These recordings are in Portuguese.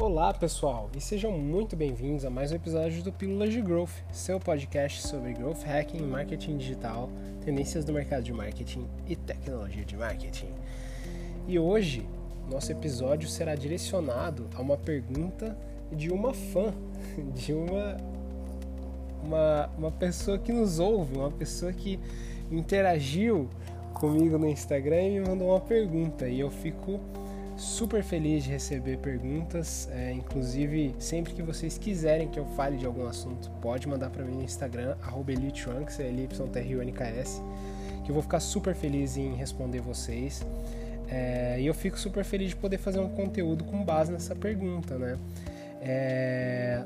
Olá, pessoal, e sejam muito bem-vindos a mais um episódio do Pílulas de Growth, seu podcast sobre growth hacking, marketing digital, tendências do mercado de marketing e tecnologia de marketing. E hoje, nosso episódio será direcionado a uma pergunta de uma fã, de uma uma, uma pessoa que nos ouve, uma pessoa que interagiu comigo no Instagram e me mandou uma pergunta. E eu fico super feliz de receber perguntas. É, inclusive, sempre que vocês quiserem que eu fale de algum assunto, pode mandar para mim no Instagram, elitronks, é L-Y-T-R-U-N-K-S, que eu vou ficar super feliz em responder vocês. É, e eu fico super feliz de poder fazer um conteúdo com base nessa pergunta, né? É,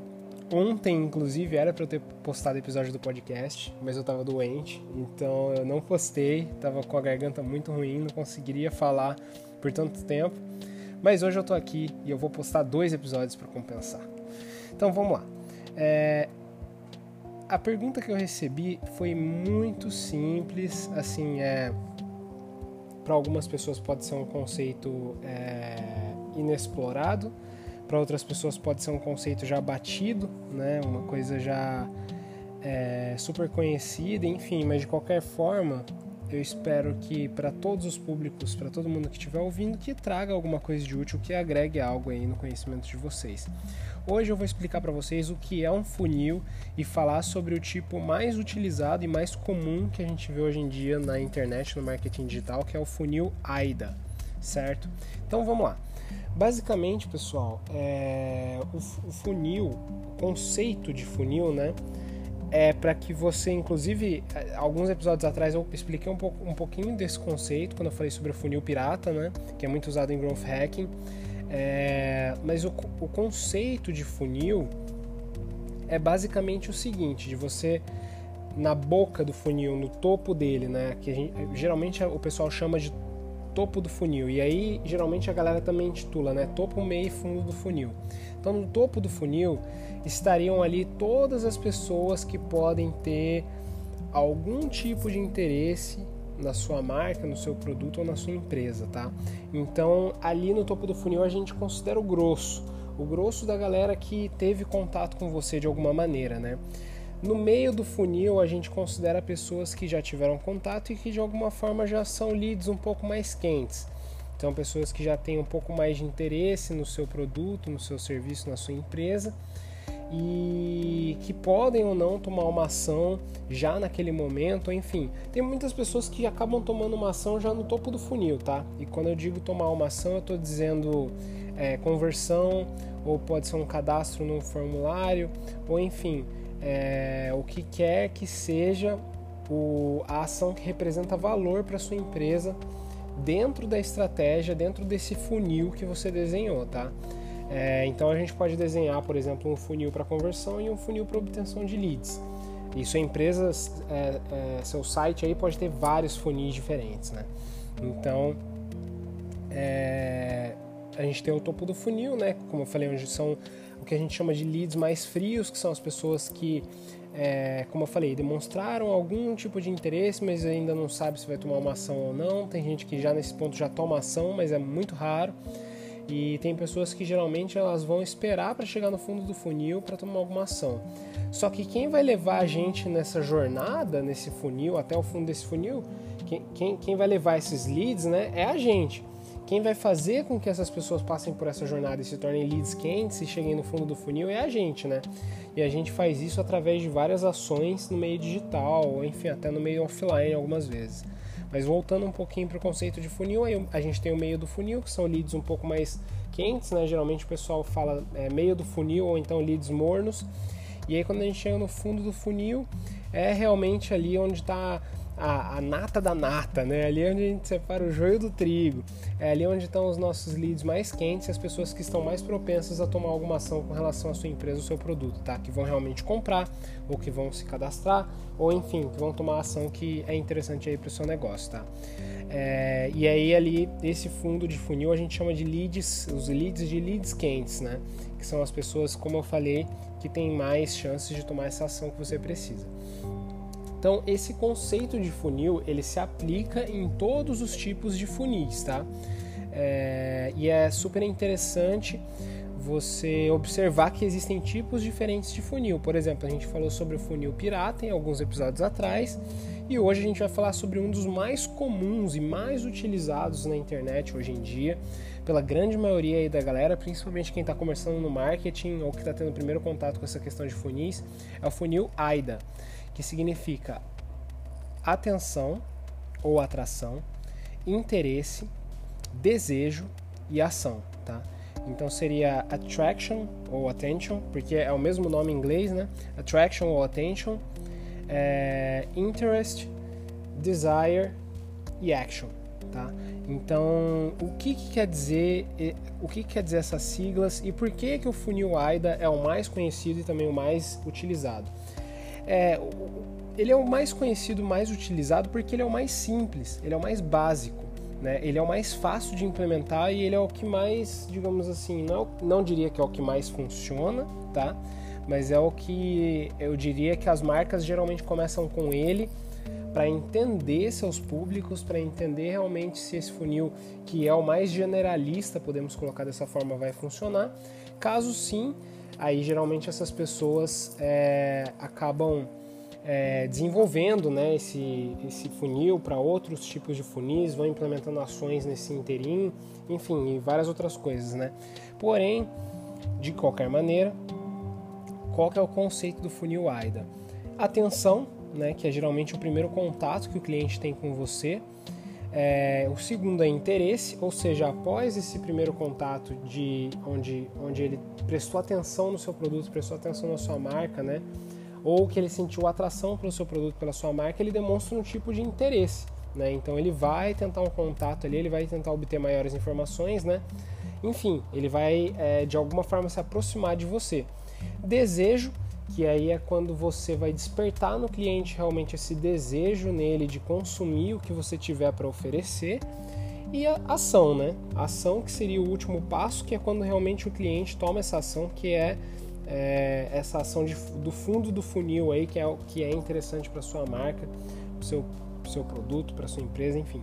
ontem, inclusive, era para eu ter postado episódio do podcast, mas eu tava doente, então eu não postei, tava com a garganta muito ruim, não conseguiria falar por tanto tempo. Mas hoje eu tô aqui e eu vou postar dois episódios para compensar. Então vamos lá. É... A pergunta que eu recebi foi muito simples, assim, é para algumas pessoas pode ser um conceito é, inexplorado, para outras pessoas pode ser um conceito já batido, né? Uma coisa já é, super conhecida, enfim. Mas de qualquer forma, eu espero que para todos os públicos, para todo mundo que estiver ouvindo, que traga alguma coisa de útil, que agregue algo aí no conhecimento de vocês. Hoje eu vou explicar para vocês o que é um funil e falar sobre o tipo mais utilizado e mais comum que a gente vê hoje em dia na internet, no marketing digital, que é o funil AIDA, certo? Então vamos lá. Basicamente, pessoal, é, o, funil, o conceito de funil, né? É para que você, inclusive, é, alguns episódios atrás eu expliquei um, pouco, um pouquinho desse conceito quando eu falei sobre o funil pirata, né, que é muito usado em growth hacking. É, mas o, o conceito de funil é basicamente o seguinte: de você na boca do funil, no topo dele, né, que gente, geralmente o pessoal chama de topo do funil. E aí, geralmente a galera também intitula, né? Topo, meio e fundo do funil. Então, no topo do funil estariam ali todas as pessoas que podem ter algum tipo de interesse na sua marca, no seu produto ou na sua empresa, tá? Então, ali no topo do funil a gente considera o grosso, o grosso da galera que teve contato com você de alguma maneira, né? No meio do funil, a gente considera pessoas que já tiveram contato e que de alguma forma já são leads um pouco mais quentes. Então, pessoas que já têm um pouco mais de interesse no seu produto, no seu serviço, na sua empresa e que podem ou não tomar uma ação já naquele momento, enfim. Tem muitas pessoas que acabam tomando uma ação já no topo do funil, tá? E quando eu digo tomar uma ação, eu estou dizendo é, conversão, ou pode ser um cadastro no formulário, ou enfim, é, o que quer que seja o, a ação que representa valor para sua empresa dentro da estratégia, dentro desse funil que você desenhou, tá? É, então a gente pode desenhar, por exemplo, um funil para conversão e um funil para obtenção de leads. E sua empresa, é, é, seu site aí pode ter vários funis diferentes, né? Então é, a gente tem o topo do funil, né? Como eu falei, onde são o que a gente chama de leads mais frios, que são as pessoas que, é, como eu falei, demonstraram algum tipo de interesse, mas ainda não sabe se vai tomar uma ação ou não. Tem gente que já nesse ponto já toma ação, mas é muito raro. E tem pessoas que geralmente elas vão esperar para chegar no fundo do funil para tomar alguma ação. Só que quem vai levar a gente nessa jornada, nesse funil, até o fundo desse funil, quem, quem, quem vai levar esses leads né, é a gente. Quem vai fazer com que essas pessoas passem por essa jornada e se tornem leads quentes e cheguem no fundo do funil é a gente, né? E a gente faz isso através de várias ações no meio digital, ou enfim, até no meio offline algumas vezes. Mas voltando um pouquinho para o conceito de funil, a gente tem o meio do funil, que são leads um pouco mais quentes, né? Geralmente o pessoal fala é, meio do funil ou então leads mornos. E aí quando a gente chega no fundo do funil, é realmente ali onde está a, a, nata da nata, né? Ali é onde a gente separa o joio do trigo. É ali onde estão os nossos leads mais quentes, as pessoas que estão mais propensas a tomar alguma ação com relação à sua empresa, ou seu produto, tá? Que vão realmente comprar, ou que vão se cadastrar, ou enfim, que vão tomar ação que é interessante aí para o seu negócio, tá? É, e aí ali esse fundo de funil a gente chama de leads, os leads de leads quentes, né? Que são as pessoas, como eu falei, que têm mais chances de tomar essa ação que você precisa. Então, esse conceito de funil ele se aplica em todos os tipos de funis, tá? É, e é super interessante você observar que existem tipos diferentes de funil. Por exemplo, a gente falou sobre o funil pirata em alguns episódios atrás, e hoje a gente vai falar sobre um dos mais comuns e mais utilizados na internet hoje em dia, pela grande maioria aí da galera, principalmente quem está começando no marketing ou que está tendo o primeiro contato com essa questão de funis, é o funil AIDA, que significa atenção ou atração, interesse, desejo e ação, tá? Então seria attraction ou attention, porque é o mesmo nome em inglês, né? Attraction ou attention, é, interest, desire e action, tá? Então, o que, que, quer dizer, o que, que, quer dizer essas siglas e por que que o funil AIDA é o mais conhecido e também o mais utilizado? É, ele é o mais conhecido, mais utilizado porque ele é o mais simples, ele é o mais básico. Né? Ele é o mais fácil de implementar e ele é o que mais, digamos assim, não, não diria que é o que mais funciona, tá? Mas é o que eu diria que as marcas geralmente começam com ele para entender seus públicos, para entender realmente se esse funil, que é o mais generalista, podemos colocar dessa forma, vai funcionar. Caso sim, aí geralmente essas pessoas é, acabam é, desenvolvendo né, esse, esse funil para outros tipos de funis, vão implementando ações nesse inteirinho, enfim, e várias outras coisas. Né? Porém, de qualquer maneira, qual que é o conceito do funil AIDA? Atenção, né, que é geralmente o primeiro contato que o cliente tem com você. É, o segundo é interesse, ou seja, após esse primeiro contato de onde, onde ele prestou atenção no seu produto, prestou atenção na sua marca, né? Ou que ele sentiu atração pelo seu produto, pela sua marca, ele demonstra um tipo de interesse. Né? Então ele vai tentar um contato ali, ele vai tentar obter maiores informações, né? Enfim, ele vai é, de alguma forma se aproximar de você. Desejo, que aí é quando você vai despertar no cliente realmente esse desejo nele de consumir o que você tiver para oferecer. E a ação, né? A ação que seria o último passo, que é quando realmente o cliente toma essa ação, que é é, essa ação de, do fundo do funil aí que é que é interessante para sua marca, seu seu produto, para sua empresa, enfim.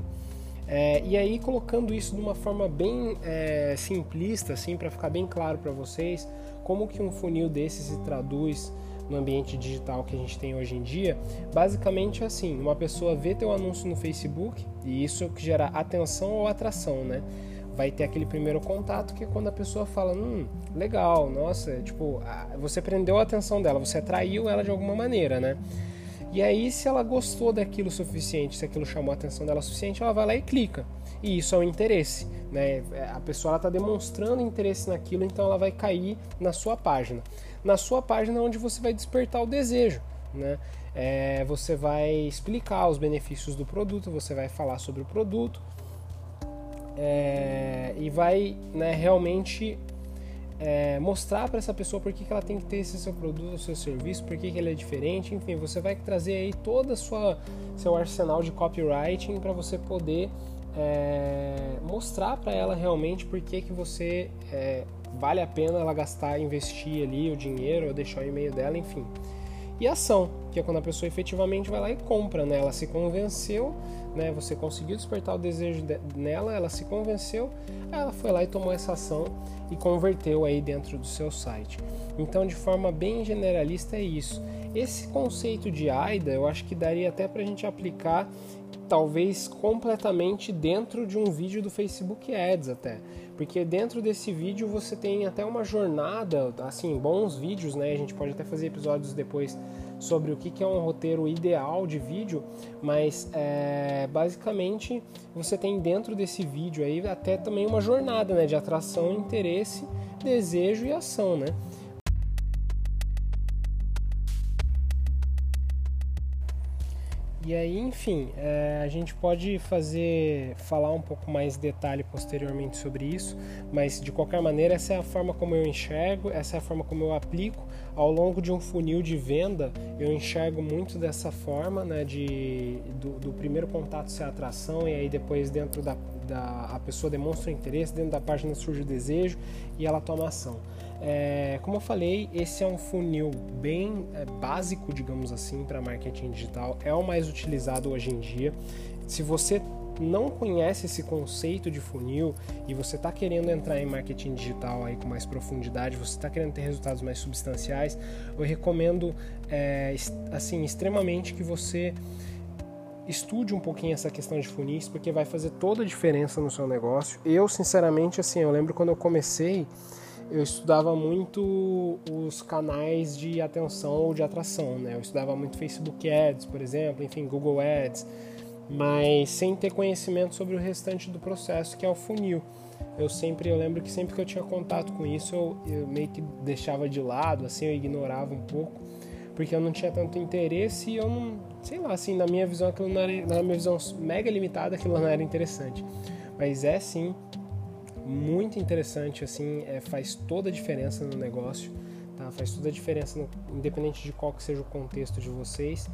É, e aí colocando isso de uma forma bem é, simplista, assim, para ficar bem claro para vocês, como que um funil desse se traduz no ambiente digital que a gente tem hoje em dia, basicamente é assim, uma pessoa vê teu anúncio no Facebook e isso que gera atenção ou atração, né? Vai ter aquele primeiro contato que é quando a pessoa fala, hum, legal, nossa, tipo, você prendeu a atenção dela, você atraiu ela de alguma maneira, né? E aí, se ela gostou daquilo o suficiente, se aquilo chamou a atenção dela o suficiente, ela vai lá e clica. E isso é o interesse, né? A pessoa está demonstrando interesse naquilo, então ela vai cair na sua página. Na sua página é onde você vai despertar o desejo, né? É, você vai explicar os benefícios do produto, você vai falar sobre o produto, é, e vai né, realmente é, mostrar para essa pessoa por que, que ela tem que ter esse seu produto, seu serviço, por que, que ele é diferente, enfim, você vai trazer aí todo seu arsenal de copywriting para você poder é, mostrar para ela realmente por que, que você é, vale a pena ela gastar, investir ali o dinheiro ou deixar o e-mail dela, enfim. E ação, que é quando a pessoa efetivamente vai lá e compra, né? Ela se convenceu né? Você conseguiu despertar o desejo de, nela, ela se convenceu, ela foi lá e tomou essa ação e converteu aí dentro do seu site. Então, de forma bem generalista é isso. Esse conceito de AIDA, eu acho que daria até para a gente aplicar talvez completamente dentro de um vídeo do Facebook Ads até, porque dentro desse vídeo você tem até uma jornada, assim, bons vídeos, né? A gente pode até fazer episódios depois sobre o que é um roteiro ideal de vídeo, mas é, basicamente você tem dentro desse vídeo aí até também uma jornada né, de atração, interesse, desejo e ação, né? E aí, enfim, é, a gente pode fazer, falar um pouco mais detalhe posteriormente sobre isso, mas de qualquer maneira, essa é a forma como eu enxergo, essa é a forma como eu aplico. Ao longo de um funil de venda, eu enxergo muito dessa forma, né, de, do, do primeiro contato ser a atração, e aí depois dentro da, da a pessoa demonstra o interesse, dentro da página surge o desejo e ela toma ação. É, como eu falei, esse é um funil bem é, básico, digamos assim, para marketing digital. É o mais utilizado hoje em dia. Se você não conhece esse conceito de funil e você está querendo entrar em marketing digital aí com mais profundidade, você está querendo ter resultados mais substanciais, eu recomendo é, assim extremamente que você estude um pouquinho essa questão de funis, porque vai fazer toda a diferença no seu negócio. Eu, sinceramente, assim, eu lembro quando eu comecei, eu estudava muito os canais de atenção ou de atração, né? Eu estudava muito Facebook Ads, por exemplo, enfim, Google Ads, mas sem ter conhecimento sobre o restante do processo, que é o funil. Eu sempre, eu lembro que sempre que eu tinha contato com isso, eu, eu meio que deixava de lado, assim, eu ignorava um pouco porque eu não tinha tanto interesse e eu não, sei lá, assim, na minha visão, aquilo não era, na minha visão mega limitada, aquilo não era interessante. Mas é sim muito interessante, assim, é, faz toda a diferença no negócio, tá? Faz toda a diferença, no, independente de qual que seja o contexto de vocês.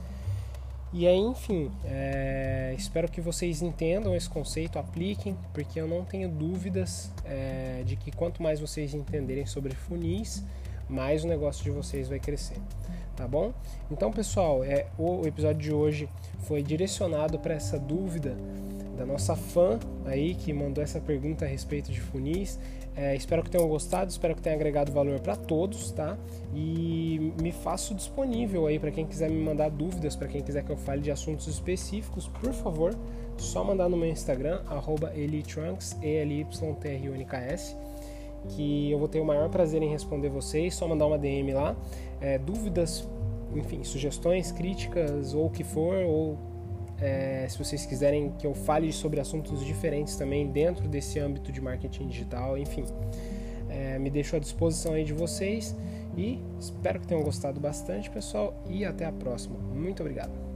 E aí, enfim, é, espero que vocês entendam esse conceito, apliquem, porque eu não tenho dúvidas é, de que quanto mais vocês entenderem sobre funis, mais o negócio de vocês vai crescer tá bom? Então, pessoal, é, o episódio de hoje foi direcionado para essa dúvida da nossa fã aí que mandou essa pergunta a respeito de funis. É, espero que tenham gostado, espero que tenha agregado valor para todos, tá? E me faço disponível aí para quem quiser me mandar dúvidas, para quem quiser que eu fale de assuntos específicos, por favor, só mandar no meu Instagram @elitrunks, e l y t r u n k s que eu vou ter o maior prazer em responder vocês. Só mandar uma DM lá. É, dúvidas, enfim, sugestões, críticas ou o que for, ou é, se vocês quiserem que eu fale sobre assuntos diferentes também dentro desse âmbito de marketing digital, enfim, é, me deixo à disposição aí de vocês e espero que tenham gostado bastante, pessoal, e até a próxima. Muito obrigado.